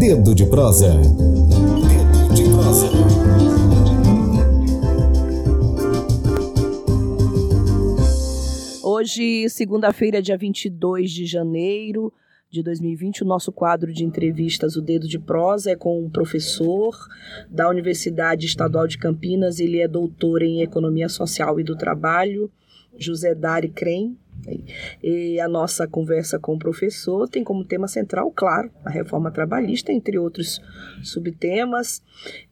Dedo de prosa. Dedo de prosa. Hoje, segunda-feira, dia 22 de janeiro de 2020, o nosso quadro de entrevistas, o Dedo de Prosa, é com um professor da Universidade Estadual de Campinas. Ele é doutor em Economia Social e do Trabalho, José Dari Crem. E a nossa conversa com o professor tem como tema central, claro, a reforma trabalhista, entre outros subtemas.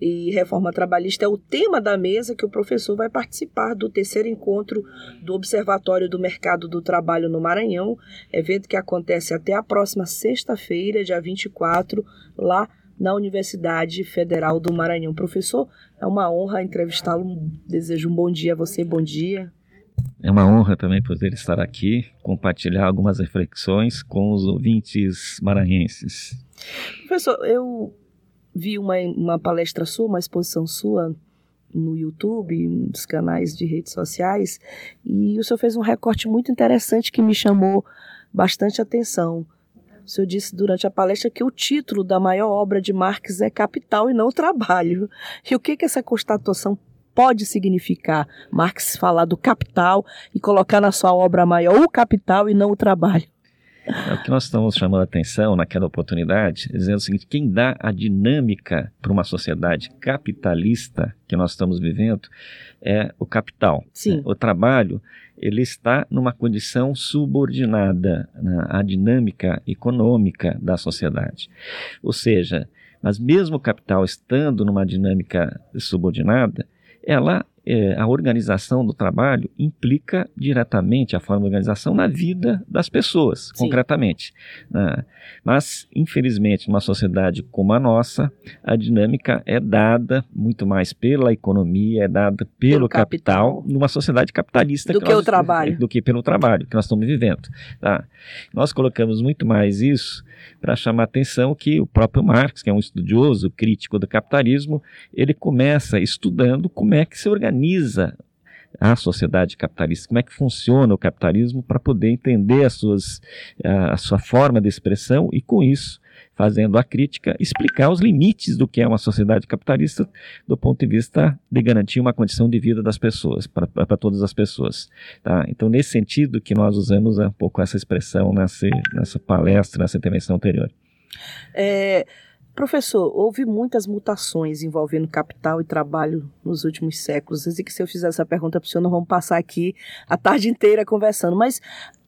E reforma trabalhista é o tema da mesa que o professor vai participar do terceiro encontro do Observatório do Mercado do Trabalho no Maranhão, evento que acontece até a próxima sexta-feira, dia 24, lá na Universidade Federal do Maranhão. Professor, é uma honra entrevistá-lo. Desejo um bom dia a você, bom dia. É uma honra também poder estar aqui, compartilhar algumas reflexões com os ouvintes maranhenses. Professor, eu vi uma, uma palestra sua, uma exposição sua no YouTube, nos canais de redes sociais, e o senhor fez um recorte muito interessante que me chamou bastante atenção. O senhor disse durante a palestra que o título da maior obra de Marx é Capital e não Trabalho. E o que, que essa constatação pode significar Marx falar do capital e colocar na sua obra maior o capital e não o trabalho. É o que nós estamos chamando a atenção naquela oportunidade, dizendo o seguinte: quem dá a dinâmica para uma sociedade capitalista que nós estamos vivendo é o capital. Sim. O trabalho ele está numa condição subordinada né, à dinâmica econômica da sociedade. Ou seja, mas mesmo o capital estando numa dinâmica subordinada, ela é, a organização do trabalho implica diretamente a forma de organização na vida das pessoas, Sim. concretamente. Né? Mas, infelizmente, numa sociedade como a nossa, a dinâmica é dada muito mais pela economia, é dada pelo, pelo capital, capital, numa sociedade capitalista. Do que, que nós, o trabalho. Do que pelo trabalho que nós estamos vivendo. Tá? Nós colocamos muito mais isso para chamar a atenção que o próprio Marx, que é um estudioso crítico do capitalismo, ele começa estudando como é que se organiza a sociedade capitalista, como é que funciona o capitalismo para poder entender as suas, a, a sua forma de expressão e com isso fazendo a crítica, explicar os limites do que é uma sociedade capitalista do ponto de vista de garantir uma condição de vida das pessoas, para todas as pessoas. Tá? Então, nesse sentido que nós usamos um pouco essa expressão nessa, nessa palestra, nessa intervenção anterior. É, professor, houve muitas mutações envolvendo capital e trabalho nos últimos séculos. E que se eu fizer essa pergunta para o senhor, nós vamos passar aqui a tarde inteira conversando. Mas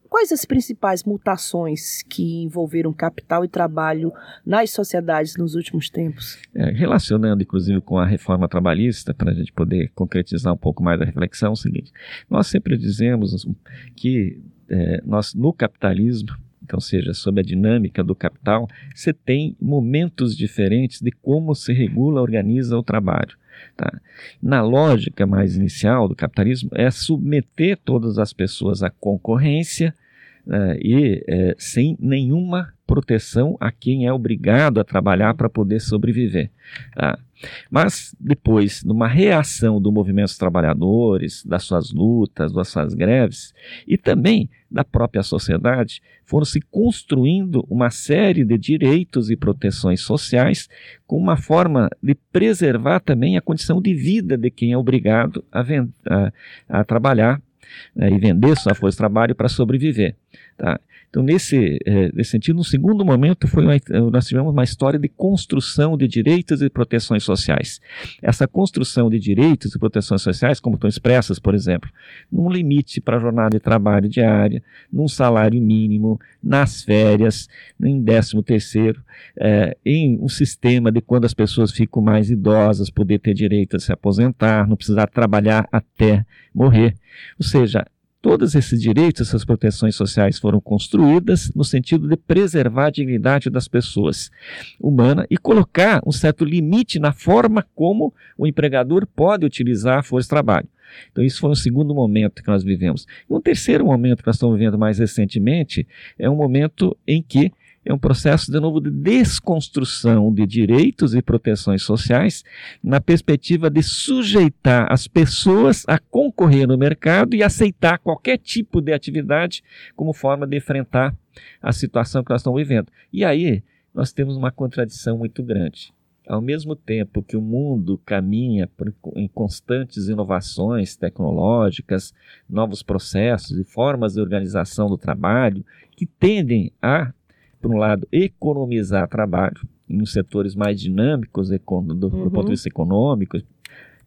Quais as principais mutações que envolveram capital e trabalho nas sociedades nos últimos tempos? É, relacionando, inclusive, com a reforma trabalhista, para a gente poder concretizar um pouco mais a reflexão, é o seguinte: nós sempre dizemos que é, nós, no capitalismo, então, seja, sob a dinâmica do capital, você tem momentos diferentes de como se regula, organiza o trabalho. Tá? Na lógica mais inicial do capitalismo, é submeter todas as pessoas à concorrência uh, e uh, sem nenhuma proteção a quem é obrigado a trabalhar para poder sobreviver. Tá? Mas depois, numa reação do movimento dos trabalhadores, das suas lutas, das suas greves, e também da própria sociedade, foram se construindo uma série de direitos e proteções sociais com uma forma de preservar também a condição de vida de quem é obrigado a, a, a trabalhar né, e vender sua força de trabalho para sobreviver. Tá? Então, nesse, é, nesse sentido, no segundo momento, foi uma, nós tivemos uma história de construção de direitos e proteções sociais. Essa construção de direitos e proteções sociais, como estão expressas, por exemplo, num limite para a jornada de trabalho diária, num salário mínimo, nas férias, em décimo terceiro, é, em um sistema de quando as pessoas ficam mais idosas, poder ter direito a se aposentar, não precisar trabalhar até morrer. Ou seja, Todos esses direitos, essas proteções sociais foram construídas no sentido de preservar a dignidade das pessoas humanas e colocar um certo limite na forma como o empregador pode utilizar a força de trabalho. Então, isso foi um segundo momento que nós vivemos. E um terceiro momento que nós estamos vivendo mais recentemente é um momento em que é um processo, de novo, de desconstrução de direitos e proteções sociais, na perspectiva de sujeitar as pessoas a concorrer no mercado e aceitar qualquer tipo de atividade como forma de enfrentar a situação que nós estamos vivendo. E aí, nós temos uma contradição muito grande. Ao mesmo tempo que o mundo caminha por, em constantes inovações tecnológicas, novos processos e formas de organização do trabalho que tendem a, por um lado, economizar trabalho em setores mais dinâmicos do, do Uhum. ponto de vista econômico,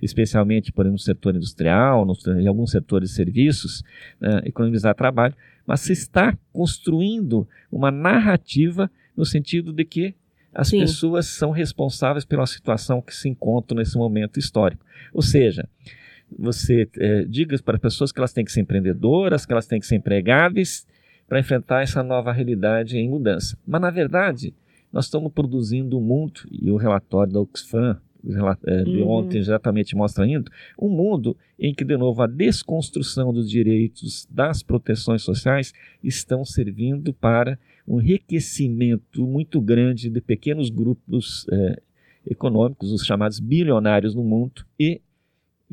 especialmente por exemplo, no setor industrial, no, em alguns setores de serviços, né, economizar trabalho, mas se está construindo uma narrativa no sentido de que as Sim. pessoas são responsáveis pela situação que se encontram nesse momento histórico. Ou seja, você eh, diga para as pessoas que elas têm que ser empreendedoras, que elas têm que ser empregáveis para enfrentar essa nova realidade em mudança. Mas, na verdade, nós estamos produzindo um mundo, e o relatório da Oxfam eh, de Uhum. ontem exatamente mostra indo, um mundo em que, de novo, a desconstrução dos direitos das proteções sociais estão servindo para um enriquecimento muito grande de pequenos grupos eh, econômicos, os chamados bilionários no mundo, e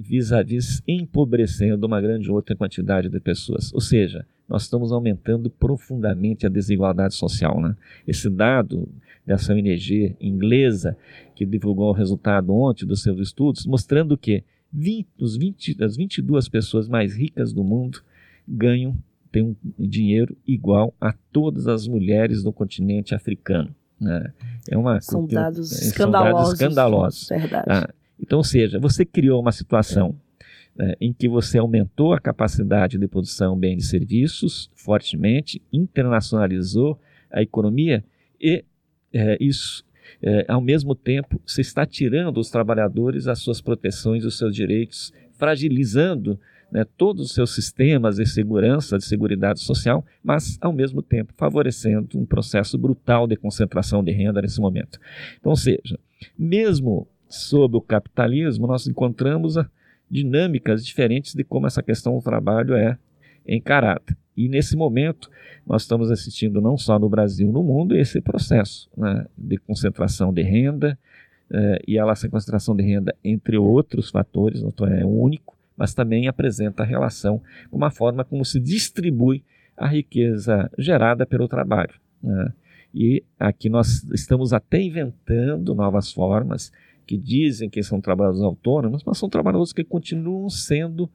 vis-à-vis empobrecendo uma grande outra quantidade de pessoas. Ou seja, nós estamos aumentando profundamente a desigualdade social. Né? Esse dado dessa ONG inglesa que divulgou o resultado ontem dos seus estudos, mostrando que 20, os 20, as 22 pessoas mais ricas do mundo ganham têm um dinheiro igual a todas as mulheres do continente africano. né? É uma, São dados é, são escandalosos. dados escandalosos. Verdade. Ah, então, ou seja, você criou uma situação né, em que você aumentou a capacidade de produção de bens e serviços fortemente, internacionalizou a economia e eh, isso, eh, ao mesmo tempo, você está tirando os trabalhadores as suas proteções, os seus direitos, fragilizando né, todos os seus sistemas de segurança, de seguridade social, mas, ao mesmo tempo, favorecendo um processo brutal de concentração de renda nesse momento. Então, ou seja, mesmo sob o capitalismo, nós encontramos a- dinâmicas diferentes de como essa questão do trabalho é encarada. E nesse momento, nós estamos assistindo não só no Brasil, no mundo, esse processo né, de concentração de renda, eh, e ela, essa concentração de renda, entre outros fatores, não é único, mas também apresenta a relação com uma forma como se distribui a riqueza gerada pelo trabalho. né. E aqui nós estamos até inventando novas formas que dizem que são trabalhadores autônomos, mas são trabalhadores que continuam sendo,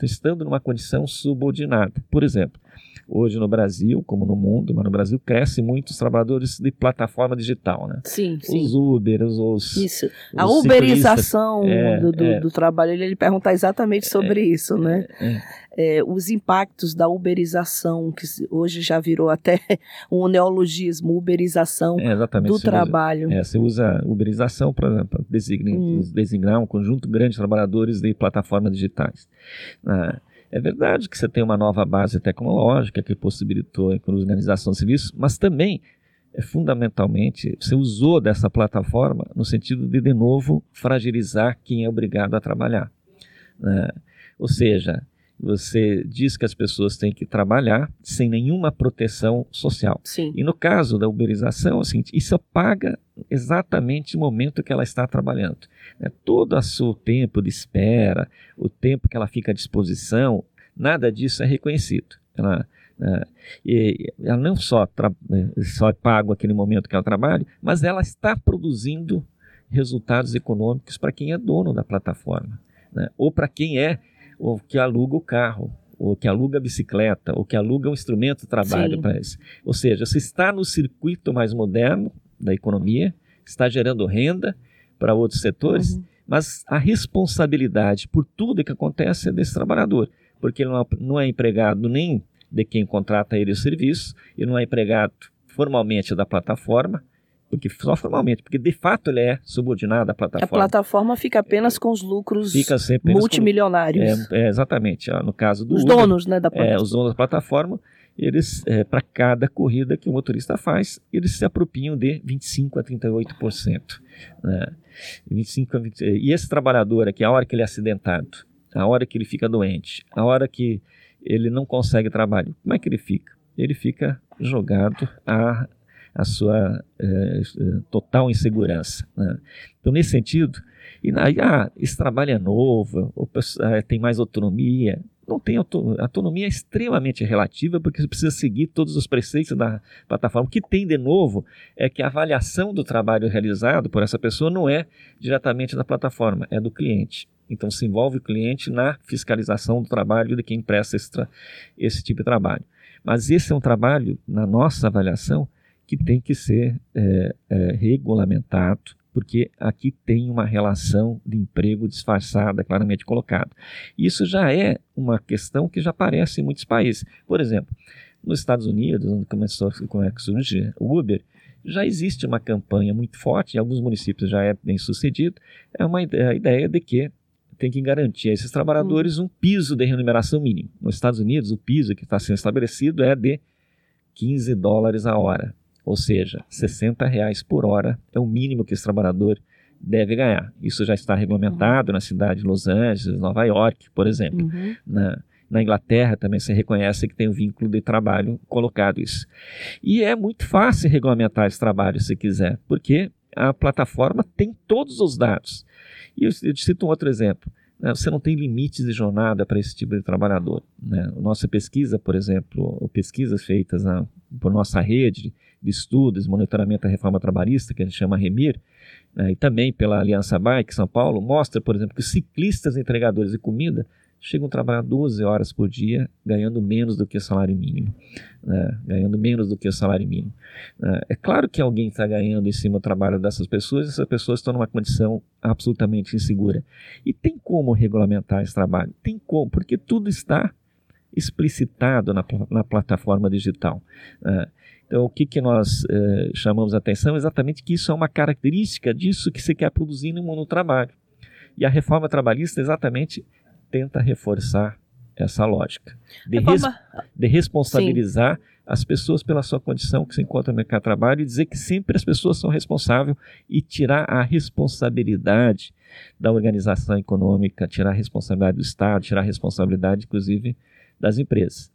estando numa condição subordinada. Por exemplo, hoje no Brasil, como no mundo, mas no Brasil cresce muito os trabalhadores de plataforma digital, né? Sim, sim. Os Uber, os, Isso. A os uberização É, do, do, é. do trabalho, ele, ele pergunta exatamente sobre isso, né? É. Os impactos da uberização, que hoje já virou até um neologismo, uberização É, do Você usa- trabalho. É, você usa uberização para designar, Hum. designar um conjunto grande de trabalhadores de plataformas digitais. Ah, é verdade que você tem uma nova base tecnológica que possibilitou a organização de serviços, mas também, é, fundamentalmente, você usou dessa plataforma no sentido de, de novo, fragilizar quem é obrigado a trabalhar. né? Ou seja, você diz que as pessoas têm que trabalhar sem nenhuma proteção social. Sim. E no caso da uberização, é seguinte, isso paga exatamente o momento que ela está trabalhando. né? Todo o seu tempo de espera, o tempo que ela fica à disposição, nada disso é reconhecido. Ela, né, e ela não só, eh, só é pago aquele momento que ela trabalha, mas ela está produzindo resultados econômicos para quem é dono da plataforma, né? ou para quem é o que aluga o carro, ou que aluga a bicicleta, ou que aluga um instrumento de trabalho para isso. Ou seja, você está no circuito mais moderno da economia, está gerando renda para outros setores, Uhum. mas a responsabilidade por tudo que acontece é desse trabalhador, porque ele não é, não é empregado nem de quem contrata ele o serviço, ele não é empregado formalmente da plataforma, porque só formalmente, porque de fato ele é subordinado à A plataforma. plataforma fica apenas com os lucros Fica apenas com- multimilionários. é, é, exatamente. ó, no caso do os Uber, donos, né, da é, plataforma. os donos da plataforma, eles, é, para cada corrida que o motorista faz, eles se apropriam de 25% a 38%. Né? 25 a 20, e esse trabalhador aqui, a hora que ele é acidentado, a hora que ele fica doente, a hora que ele não consegue trabalho, como é que ele fica? Ele fica jogado a, a sua é, é, total insegurança. né? Então, nesse sentido, e aí, ah, esse trabalho é novo, eh, tem mais autonomia. não tem auto, autonomia é extremamente relativa, porque você precisa seguir todos os preceitos da plataforma. O que tem de novo é que a avaliação do trabalho realizado por essa pessoa não é diretamente da plataforma, é do cliente. Então se envolve o cliente na fiscalização do trabalho de quem presta esse, esse tipo de trabalho. Mas esse é um trabalho, na nossa avaliação, que tem que ser é, é, regulamentado, porque aqui tem uma relação de emprego disfarçada, claramente colocada. Isso já é uma questão que já aparece em muitos países. Por exemplo, nos Estados Unidos, onde começou a surgir o Uber, já existe uma campanha muito forte, em alguns municípios já é bem sucedido, é uma é a ideia de que tem que garantir a esses trabalhadores um piso de remuneração mínimo. Nos Estados Unidos, o piso que está sendo estabelecido é de 15 dólares a hora. Ou seja, 60 reais por hora é o mínimo que esse trabalhador deve ganhar. Isso já está regulamentado uhum. na cidade de Los Angeles, Nova York, por exemplo. Uhum. Na, na Inglaterra também se reconhece que tem um vínculo de trabalho colocado isso. E é muito fácil regulamentar esse trabalho se quiser, porque a plataforma tem todos os dados. E eu, eu cito um outro exemplo. Né? Você não tem limites de jornada para esse tipo de trabalhador. Né? Nossa pesquisa, por exemplo, pesquisas feitas na, por nossa rede de estudos, monitoramento da reforma trabalhista, que a gente chama REMIR, né, e também pela Aliança Bike São Paulo, mostra, por exemplo, que ciclistas entregadores de comida chegam a trabalhar 12 horas por dia, ganhando menos do que o salário mínimo. Né, ganhando menos do que o salário mínimo. Né. É claro que alguém está ganhando em cima do trabalho dessas pessoas, essas pessoas estão numa condição absolutamente insegura. E tem como regulamentar esse trabalho? Tem como, porque tudo está explicitado na, na plataforma digital. Uh, então, o que, que nós uh, chamamos a atenção? Exatamente que isso é uma característica disso que se quer produzir no mundo do trabalho. E a reforma trabalhista exatamente tenta reforçar essa lógica de, reforma... res, de responsabilizar Sim. as pessoas pela sua condição que se encontra no mercado de trabalho e dizer que sempre as pessoas são responsáveis e tirar a responsabilidade da organização econômica, tirar a responsabilidade do Estado, tirar a responsabilidade, inclusive, das empresas.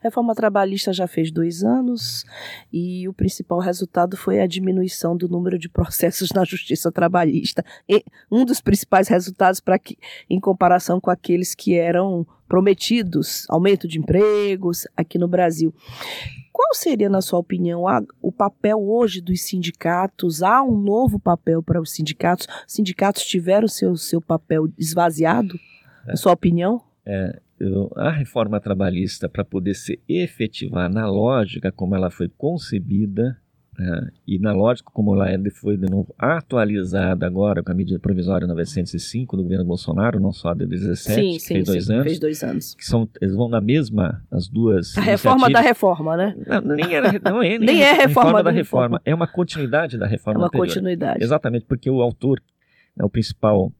A reforma trabalhista já fez dois anos e o principal resultado foi a diminuição do número de processos na justiça trabalhista. E um dos principais resultados para que, em comparação com aqueles que eram prometidos, aumento de empregos aqui no Brasil. Qual seria, na sua opinião, a, o papel hoje dos sindicatos? Há um novo papel para os sindicatos? Os sindicatos tiveram seu, seu papel esvaziado, na sua opinião? É, a reforma trabalhista, para poder se efetivar na lógica como ela foi concebida, né, e na lógica como ela é, foi de novo atualizada agora com a medida provisória 905 do governo Bolsonaro, não só de 17, sim, sim, fez, dois sim, anos, fez dois anos. Que são, eles vão na mesma, as duas. A reforma da reforma, né? Não, nem, era, não é, nem, nem é reforma, reforma da reforma. reforma. É uma continuidade da reforma. É uma anterior. continuidade. Exatamente, porque o autor, né, o principal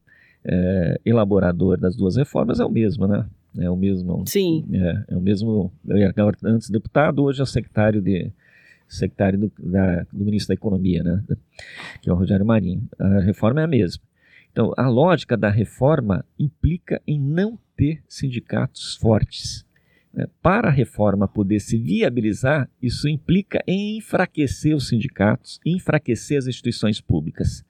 é, elaborador das duas reformas é o mesmo, né? É o mesmo. Sim. É, é o mesmo. Antes deputado, hoje é secretário de secretário do, da, do ministro da Economia, né? Que é o Rogério Marinho. A reforma é a mesma. Então, a lógica da reforma implica em não ter sindicatos fortes. Né? Para a reforma poder se viabilizar, isso implica em enfraquecer os sindicatos, enfraquecer as instituições públicas.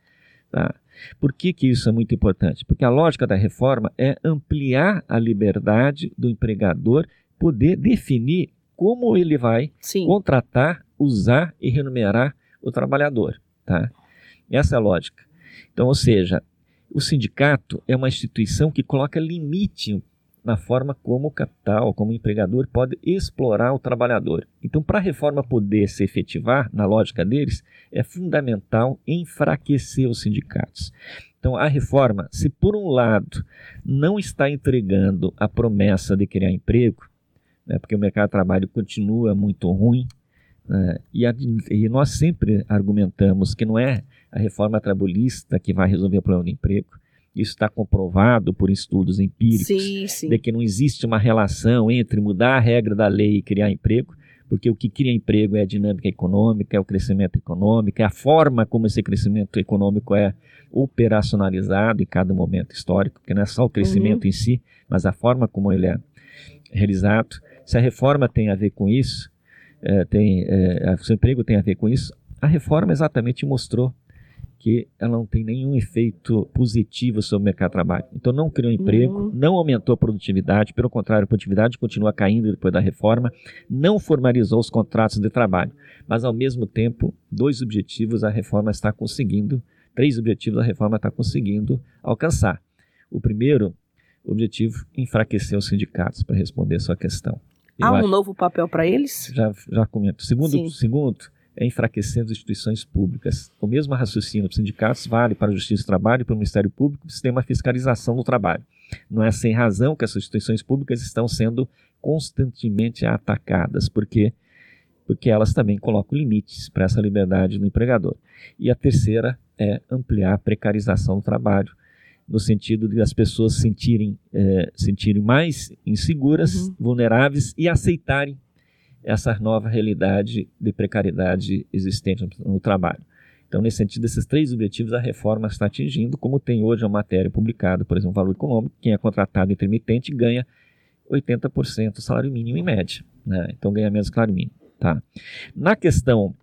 Tá? Por que, que isso é muito importante? Porque a lógica da reforma é ampliar a liberdade do empregador poder definir como ele vai Sim. contratar, usar e remunerar o trabalhador. Tá? Essa é a lógica. Então, ou seja, o sindicato é uma instituição que coloca limite na forma como o capital, como o empregador pode explorar o trabalhador. Então, para a reforma poder se efetivar, na lógica deles, é fundamental enfraquecer os sindicatos. Então, a reforma, se por um lado não está entregando a promessa de criar emprego, né, porque o mercado de trabalho continua muito ruim, né, e, a, e nós sempre argumentamos que não é a reforma trabalhista que vai resolver o problema do emprego, isso está comprovado por estudos empíricos sim, sim. de que não existe uma relação entre mudar a regra da lei e criar emprego, porque o que cria emprego é a dinâmica econômica, é o crescimento econômico, é a forma como esse crescimento econômico é operacionalizado em cada momento histórico, porque não é só o crescimento uhum. em si, mas a forma como ele é realizado. Se a reforma tem a ver com isso, é, tem, é, o seu emprego tem a ver com isso, a reforma exatamente mostrou que ela não tem nenhum efeito positivo sobre o mercado de trabalho. Então não criou emprego, Uhum. não aumentou a produtividade, pelo contrário, a produtividade continua caindo depois da reforma, não formalizou os contratos de trabalho. Mas ao mesmo tempo, dois objetivos a reforma está conseguindo, três objetivos a reforma está conseguindo alcançar. O primeiro objetivo, enfraquecer os sindicatos, para responder a sua questão. Eu Há um acho- novo papel para eles? já, já comento. Segundo, Sim. segundo, enfraquecendo as instituições públicas. O mesmo raciocínio dos sindicatos vale para a Justiça do Trabalho e para o Ministério Público, que tem uma fiscalização do trabalho. Não é sem razão que essas instituições públicas estão sendo constantemente atacadas, porque porque elas também colocam limites para essa liberdade do empregador. E a terceira é ampliar a precarização do trabalho, no sentido de as pessoas se sentirem, eh, sentirem mais inseguras, Uhum. vulneráveis e aceitarem essa nova realidade de precariedade existente no, trabalho. Então, nesse sentido, esses três objetivos a reforma está atingindo, como tem hoje a matéria publicada, por exemplo, o valor econômico, quem é contratado intermitente ganha 80% do salário mínimo em média, né? então ganha menos salário mínimo. Tá? Na questão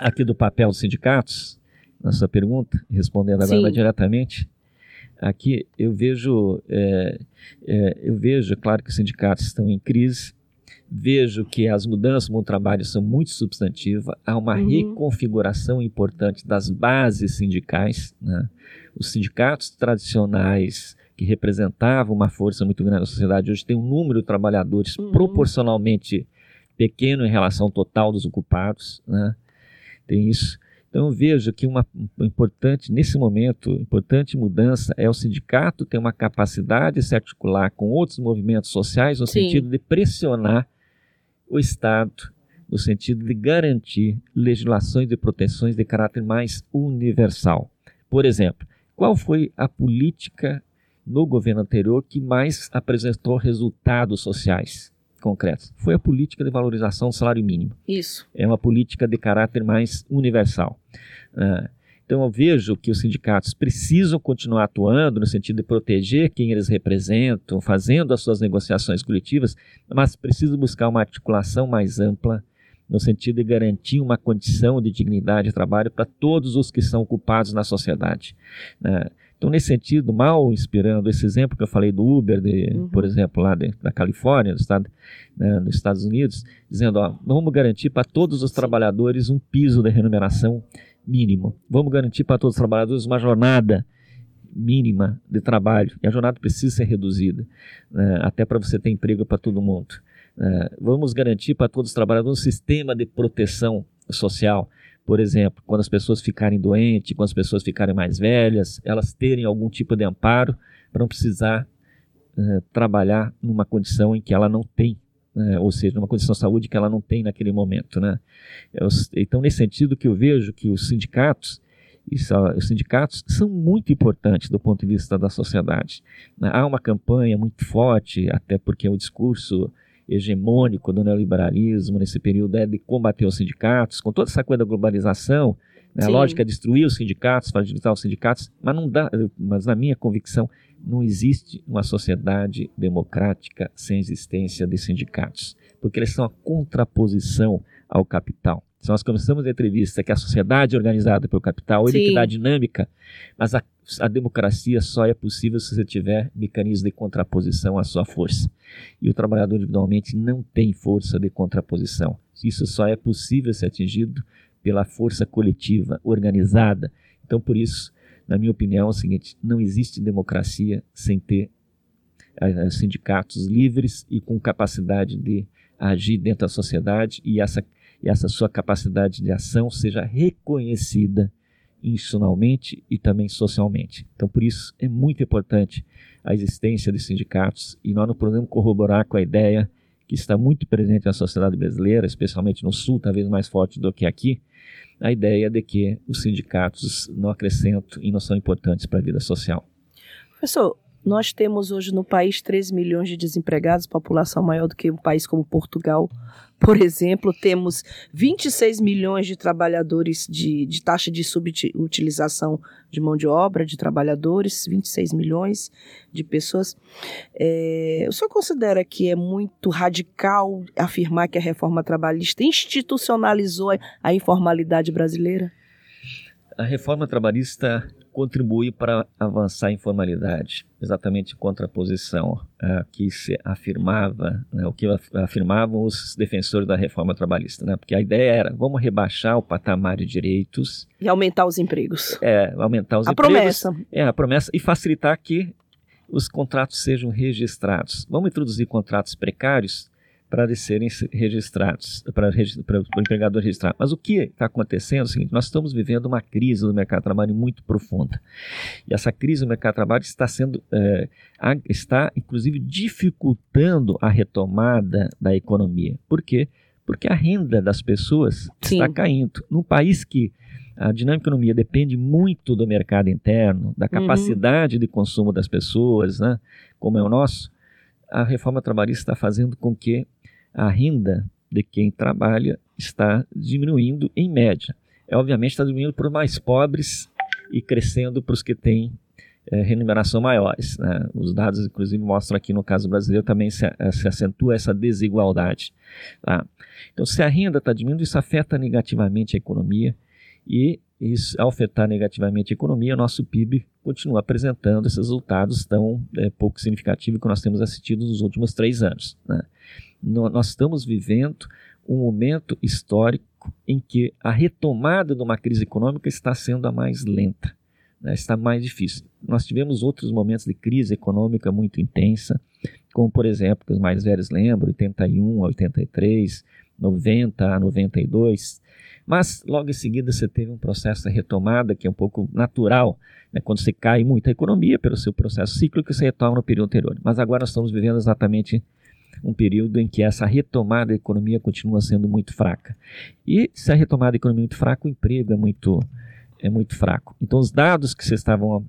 aqui do papel dos sindicatos, na sua pergunta, respondendo agora diretamente, aqui eu vejo, é, é, eu vejo, claro que os sindicatos estão em crise, vejo que as mudanças no trabalho são muito substantivas, há uma Uhum. reconfiguração importante das bases sindicais, né? os sindicatos tradicionais que representavam uma força muito grande na sociedade hoje têm um número de trabalhadores Uhum. proporcionalmente pequeno em relação ao total dos ocupados, né? Tem isso. Então vejo que uma uma importante nesse momento, importante mudança é o sindicato ter uma capacidade de se articular com outros movimentos sociais no Sim. sentido de pressionar o Estado no sentido de garantir legislações e proteções de caráter mais universal. Por exemplo, qual foi a política no governo anterior que mais apresentou resultados sociais concretos? Foi a política de valorização do salário mínimo Isso. é uma política de caráter mais universal. Ah, então eu vejo que os sindicatos precisam continuar atuando no sentido de proteger quem eles representam, fazendo as suas negociações coletivas, mas precisam buscar uma articulação mais ampla no sentido de garantir uma condição de dignidade de trabalho para todos os que são ocupados na sociedade. né? Então, nesse sentido, mal inspirando esse exemplo que eu falei do Uber, de, Uhum. por exemplo, lá de- da Califórnia, do estado, né, nos Estados Unidos, dizendo, ó, vamos garantir para todos os Sim. trabalhadores um piso de remuneração mínimo. Vamos garantir para todos os trabalhadores uma jornada mínima de trabalho. E a jornada precisa ser reduzida, né, até para você ter emprego para todo mundo. né. vamos garantir para todos os trabalhadores um sistema de proteção social. Por exemplo, quando as pessoas ficarem doentes, quando as pessoas ficarem mais velhas, elas terem algum tipo de amparo para não precisar eh, trabalhar numa condição em que ela não tem, né, ou seja, numa condição de saúde que ela não tem naquele momento. Né? Eu- então, nesse sentido que eu vejo que os sindicatos, os sindicatos são muito importantes do ponto de vista da sociedade. né? Há uma campanha muito forte, até porque o discurso hegemônico do neoliberalismo nesse período é de combater os sindicatos, com toda essa coisa da globalização, né? a lógica é destruir os sindicatos, fragilizar os sindicatos, mas não dá, mas na minha convicção não existe uma sociedade democrática sem existência de sindicatos, porque eles são a contraposição ao capital. Se nós começamos a entrevista que a sociedade é organizada pelo capital, ele Sim. que dá dinâmica, mas a, a democracia só é possível se você tiver mecanismos de contraposição à sua força. E o trabalhador individualmente não tem força de contraposição. Isso só é possível ser atingido pela força coletiva, organizada. Então, por isso, na minha opinião, é o seguinte: não existe democracia sem ter eh, sindicatos livres e com capacidade de agir dentro da sociedade e essa, e essa sua capacidade de ação seja reconhecida institucionalmente e também socialmente. Então, por isso, é muito importante a existência de sindicatos e nós não podemos corroborar com a ideia que está muito presente na sociedade brasileira, especialmente no Sul, talvez mais forte do que aqui, a ideia de que os sindicatos não acrescentam e não são importantes para a vida social. Professor, nós temos hoje no país 13 milhões de desempregados, população maior do que um país como Portugal. Por exemplo, temos 26 milhões de trabalhadores de, de taxa de subutilização de mão de obra de trabalhadores, 26 milhões de pessoas. É, o senhor considera que é muito radical afirmar que a reforma trabalhista institucionalizou a- a informalidade brasileira? A reforma trabalhista contribui para avançar a informalidade, exatamente contra a posição uh, que se afirmava, né, o que afirmavam os defensores da reforma trabalhista, né, porque a ideia era vamos rebaixar o patamar de direitos e aumentar os empregos. É, aumentar os a empregos. promessa. É, a promessa e facilitar que os contratos sejam registrados. Vamos introduzir contratos precários para eles serem registrados, para, para o empregador registrar. Mas o que está acontecendo é o seguinte: nós estamos vivendo uma crise do mercado de trabalho muito profunda. E essa crise do mercado de trabalho está sendo, é, está inclusive dificultando a retomada da economia. Por quê? Porque a renda das pessoas Sim. está caindo. Num país que a dinâmica economia depende muito do mercado interno, da uhum. capacidade uhum. de consumo das pessoas, né, como é o nosso, a reforma trabalhista está fazendo com que a renda de quem trabalha está diminuindo em média. É, obviamente está diminuindo para os mais pobres e crescendo para os que têm é, remuneração maiores. Né? Os dados, inclusive, mostram aqui no caso brasileiro também se, eh, se acentua essa desigualdade. Tá? Então, se a renda está diminuindo, isso afeta negativamente a economia e isso, ao afetar negativamente a economia, o nosso PIB continua apresentando esses resultados tão é, pouco significativos que nós temos assistido nos últimos três anos. Né? Nós estamos vivendo um momento histórico em que a retomada de uma crise econômica está sendo a mais lenta, né? está mais difícil. Nós tivemos outros momentos de crise econômica muito intensa, como por exemplo, que os mais velhos lembram, 81 a 83, 90 a 92, mas logo em seguida você teve um processo de retomada que é um pouco natural, né? quando você cai muito a economia pelo seu processo cíclico, você retoma no período anterior. Mas agora nós estamos vivendo exatamente um período em que essa retomada da economia continua sendo muito fraca. E se a retomada da economia é muito fraca, o emprego é muito é muito fraco. Então os dados que vocês estavam,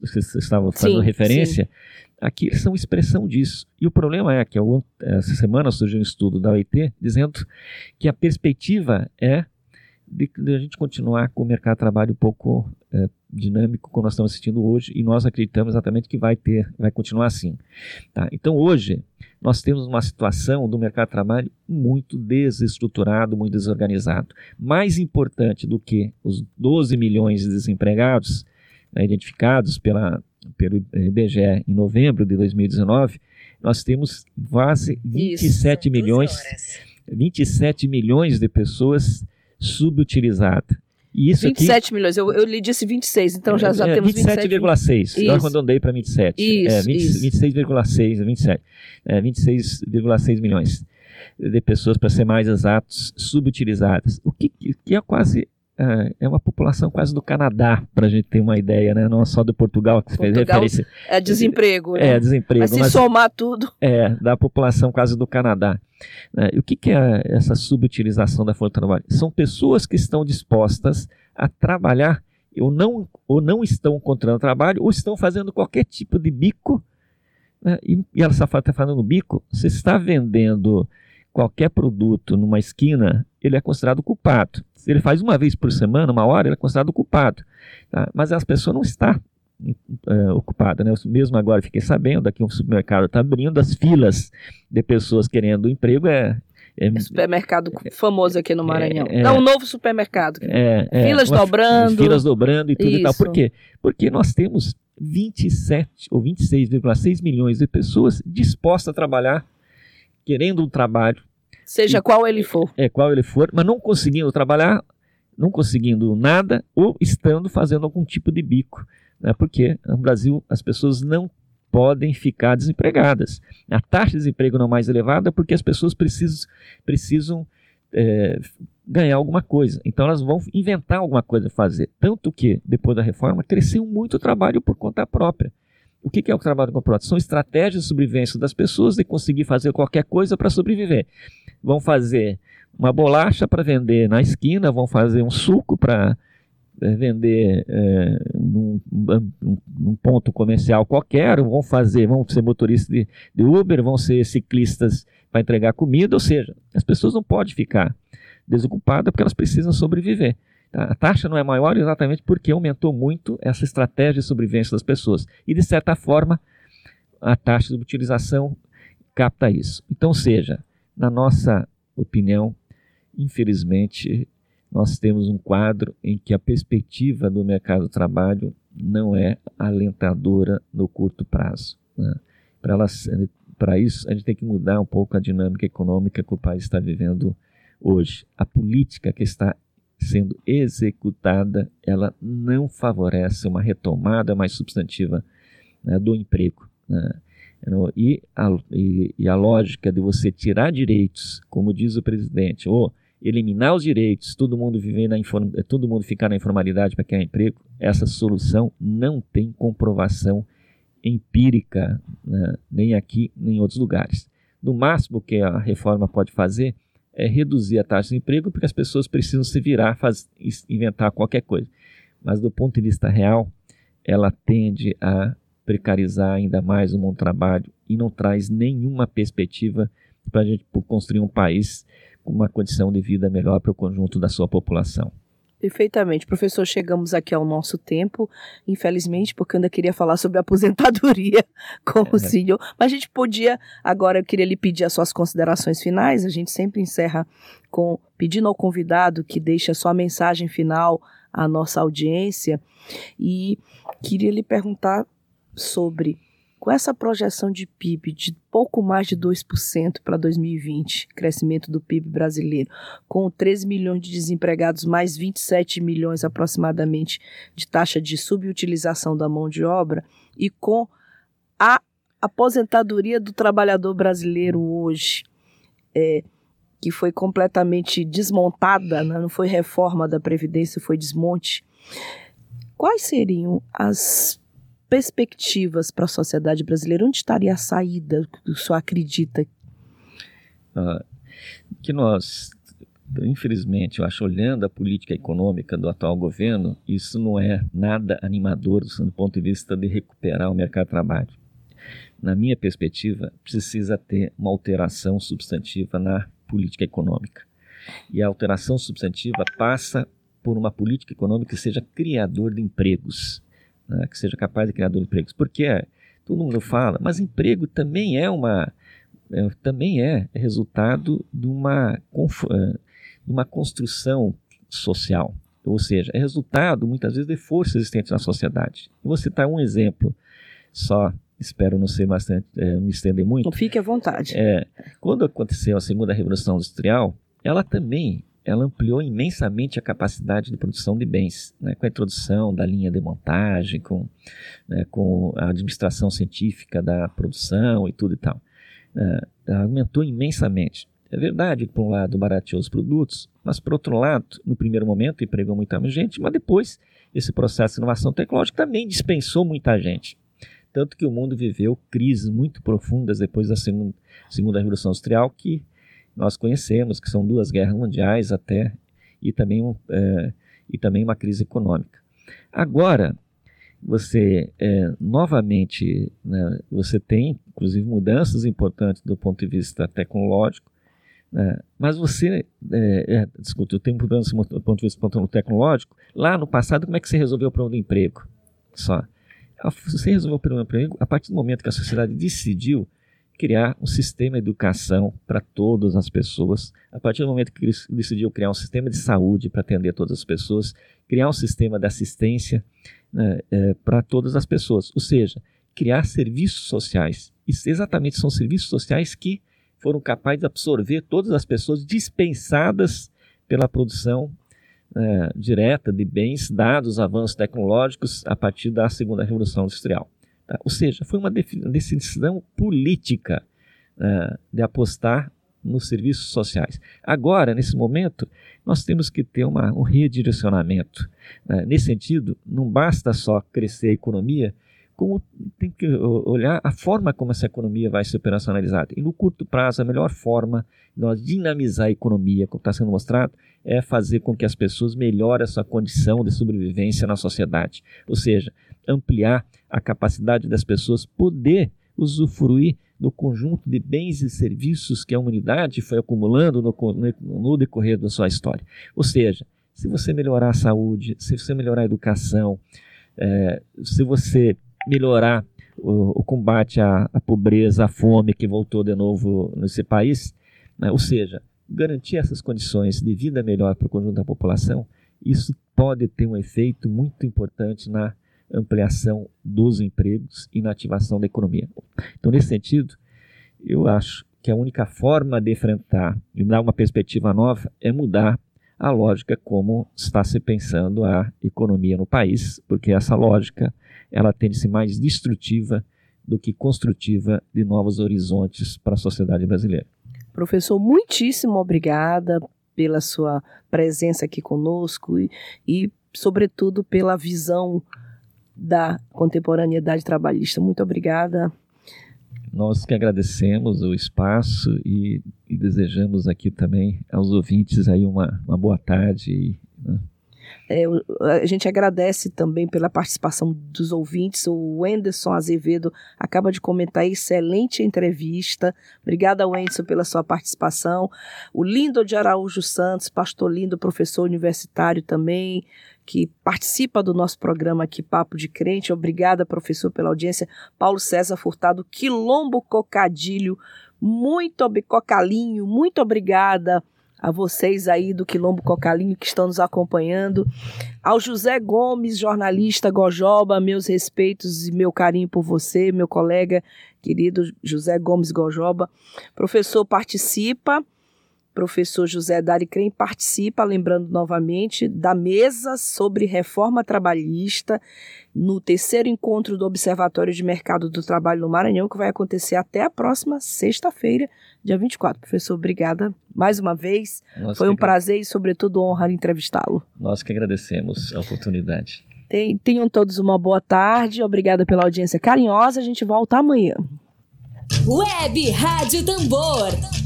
vocês estavam fazendo sim, referência sim. aqui são expressão disso. E o problema é que essa semana surgiu um estudo da OIT dizendo que a perspectiva é de, de, a gente continuar com o mercado de trabalho um pouco é, dinâmico como nós estamos assistindo hoje e nós acreditamos exatamente que vai ter, vai continuar assim. Tá? Então hoje nós temos uma situação do mercado de trabalho muito desestruturado, muito desorganizado. Mais importante do que os 12 milhões de desempregados né, identificados pela, pelo IBGE em novembro de 2019, nós temos quase 27 Isso, milhões, 27 milhões de pessoas subutilizadas. E isso 27 aqui, milhões, eu, eu lhe disse 26, então já, já é, temos 27,6. Eu arredondei para 27. Isso, é, 26,6, 27. É, 26,6 milhões de pessoas, para ser mais exatos, subutilizadas. O que, que é quase é, é uma população quase do Canadá, para a gente ter uma ideia, né? Não só de Portugal, que você fez referência. É desemprego, né? É, desemprego. Mas se mas, somar tudo. É, da população quase do Canadá. É, e o que, que é essa subutilização da força de trabalho? São pessoas que estão dispostas a trabalhar ou não, ou não estão encontrando trabalho, ou estão fazendo qualquer tipo de bico, né? e, e ela está fazendo bico, você está vendendo qualquer produto numa esquina, ele é considerado culpado. Se ele faz uma vez por semana, uma hora, ele é considerado culpado. Tá? Mas as pessoas não está é, ocupada, né? Eu mesmo agora fiquei sabendo que um supermercado está abrindo as filas de pessoas querendo emprego é é, é supermercado é, famoso aqui no Maranhão. É, é, um novo supermercado. É, é filas dobrando. Filas dobrando e tudo Isso. e tal. Por quê? Porque nós temos 27 ou 26,6 milhões de pessoas dispostas a trabalhar querendo um trabalho. Seja e, qual ele for. É, qual ele for, mas não conseguindo trabalhar, não conseguindo nada, ou estando fazendo algum tipo de bico. Né? Porque no Brasil as pessoas não podem ficar desempregadas. A taxa de desemprego não é mais elevada porque as pessoas precisam, precisam é, ganhar alguma coisa. Então elas vão inventar alguma coisa a fazer. Tanto que, depois da reforma, cresceu muito o trabalho por conta própria. O que é o trabalho com prótese? São estratégias de sobrevivência das pessoas de conseguir fazer qualquer coisa para sobreviver. Vão fazer uma bolacha para vender na esquina, vão fazer um suco para é, vender é, num, num, ponto comercial qualquer, vão fazer, vão ser motoristas de, de Uber, vão ser ciclistas para entregar comida, ou seja, as pessoas não podem ficar desocupadas porque elas precisam sobreviver. A taxa não é maior exatamente porque aumentou muito essa estratégia de sobrevivência das pessoas. E, de certa forma, a taxa de utilização capta isso. Então, seja, na nossa opinião, infelizmente, nós temos um quadro em que a perspectiva do mercado de trabalho não é alentadora no curto prazo. Né? Para isso, a gente tem que mudar um pouco a dinâmica econômica que o país está vivendo hoje. A política que está sendo executada, ela não favorece uma retomada mais substantiva né, do emprego. Né? E, a, e, e, a, lógica de você tirar direitos, como diz o presidente, ou eliminar os direitos, todo mundo viver na inform, todo mundo ficar na informalidade para criar emprego, essa solução não tem comprovação empírica, né, nem aqui nem em outros lugares. No máximo que a reforma pode fazer é reduzir a taxa de emprego, porque as pessoas precisam se virar, faz, inventar qualquer coisa. Mas do ponto de vista real, ela tende a precarizar ainda mais o mundo do trabalho e não traz nenhuma perspectiva para a gente construir um país com uma condição de vida melhor para o conjunto da sua população. Perfeitamente. Professor, chegamos aqui ao nosso tempo, infelizmente, porque eu ainda queria falar sobre aposentadoria com é. o senhor. Mas a gente podia, agora eu queria lhe pedir as suas considerações finais. A gente sempre encerra com pedindo ao convidado que deixe a sua mensagem final à nossa audiência. E queria lhe perguntar sobre com essa projeção de PIB de pouco mais de 2% para 2020, crescimento do PIB brasileiro, com 13 milhões de desempregados, mais 27 milhões aproximadamente de taxa de subutilização da mão de obra, e com a aposentadoria do trabalhador brasileiro hoje, é, que foi completamente desmontada, né? não foi reforma da Previdência, foi desmonte. Quais seriam as perspectivas para a sociedade brasileira? Onde estaria a saída que o senhor acredita? Uh, que nós, infelizmente, eu acho, olhando a política econômica do atual governo, isso não é nada animador do ponto de vista de recuperar o mercado de trabalho. Na minha perspectiva, precisa ter uma alteração substantiva na política econômica. E a alteração substantiva passa por uma política econômica que seja criador de empregos né, que seja capaz de criar empregos. Porque todo mundo fala, mas emprego também é uma é, também é resultado de uma, é, de uma construção social. Ou seja, é resultado muitas vezes de forças existentes na sociedade. Eu vou citar um exemplo só, espero não ser bastante, é, me estender muito. Fique à vontade. É, quando aconteceu a segunda revolução industrial, ela também ela ampliou imensamente a capacidade de produção de bens, né, com a introdução da linha de montagem, com, né, com a administração científica da produção e tudo e tal. É, aumentou imensamente. É verdade que, por um lado, barateou os produtos, mas, por outro lado, no primeiro momento, empregou muita gente, mas depois, esse processo de inovação tecnológica também dispensou muita gente. Tanto que o mundo viveu crises muito profundas depois da segunda, segunda Revolução Industrial, que nós conhecemos, que são duas guerras mundiais até, e também, é, e também uma crise econômica. Agora, você é, novamente, né, você tem inclusive mudanças importantes do ponto de vista tecnológico, né, mas você, é, é, desculpa, eu tenho mudanças do ponto de vista tecnológico, lá no passado como é que você resolveu o problema do emprego? Só. Você resolveu o problema do emprego a partir do momento que a sociedade decidiu criar um sistema de educação para todas as pessoas. A partir do momento que ele decidiu criar um sistema de saúde para atender todas as pessoas, criar um sistema de assistência né, é, para todas as pessoas, ou seja, criar serviços sociais. E exatamente são serviços sociais que foram capazes de absorver todas as pessoas dispensadas pela produção é, direta de bens, dados os avanços tecnológicos a partir da segunda revolução industrial. Tá? Ou seja, foi uma decisão política uh, de apostar nos serviços sociais. Agora, nesse momento, nós temos que ter uma, um redirecionamento. Uh, nesse sentido, não basta só crescer a economia, como tem que olhar a forma como essa economia vai ser operacionalizada. E no curto prazo, a melhor forma de nós dinamizar a economia, como está sendo mostrado, é fazer com que as pessoas melhorem a sua condição de sobrevivência na sociedade. Ou seja, ampliar a capacidade das pessoas poder usufruir do conjunto de bens e serviços que a humanidade foi acumulando no, no, decorrer da sua história. Ou seja, se você melhorar a saúde, se você melhorar a educação, é, se você melhorar o, o combate à, à, pobreza, à fome que voltou de novo nesse país, né? ou seja, garantir essas condições de vida melhor para o conjunto da população, isso pode ter um efeito muito importante na ampliação dos empregos e na ativação da economia. Então, nesse sentido, eu acho que a única forma de enfrentar e dar uma perspectiva nova é mudar a lógica como está se pensando a economia no país, porque essa lógica ela tende a ser mais destrutiva do que construtiva de novos horizontes para a sociedade brasileira. Professor, muitíssimo obrigada pela sua presença aqui conosco e, e sobretudo, pela visão da contemporaneidade trabalhista. Muito obrigada. Nós que agradecemos o espaço e, e desejamos aqui também aos ouvintes aí uma, uma boa tarde. Né? É, a gente agradece também pela participação dos ouvintes. O Wenderson Azevedo acaba de comentar excelente entrevista. Obrigada, Wenderson, pela sua participação. O Lindo de Araújo Santos, pastor lindo, professor universitário também, que participa do nosso programa aqui, Papo de Crente. Obrigada, professor, pela audiência. Paulo César Furtado, Quilombo Cocadilho, muito cocalinho, muito obrigada a vocês aí do Quilombo Cocalinho que estão nos acompanhando, ao José Gomes, jornalista Gojoba, meus respeitos e meu carinho por você, meu colega querido José Gomes Gojoba. Professor participa professor José Dari Crem participa, lembrando novamente, da mesa sobre reforma trabalhista no terceiro encontro do Observatório de Mercado do Trabalho no Maranhão, que vai acontecer até a próxima sexta-feira, dia 24. Professor, obrigada mais uma vez. Nós Foi um prazer e, sobretudo, honra entrevistá-lo. Nós que agradecemos a oportunidade. Tenham todos uma boa tarde. Obrigada pela audiência carinhosa. A gente volta amanhã. Web Rádio Tambor.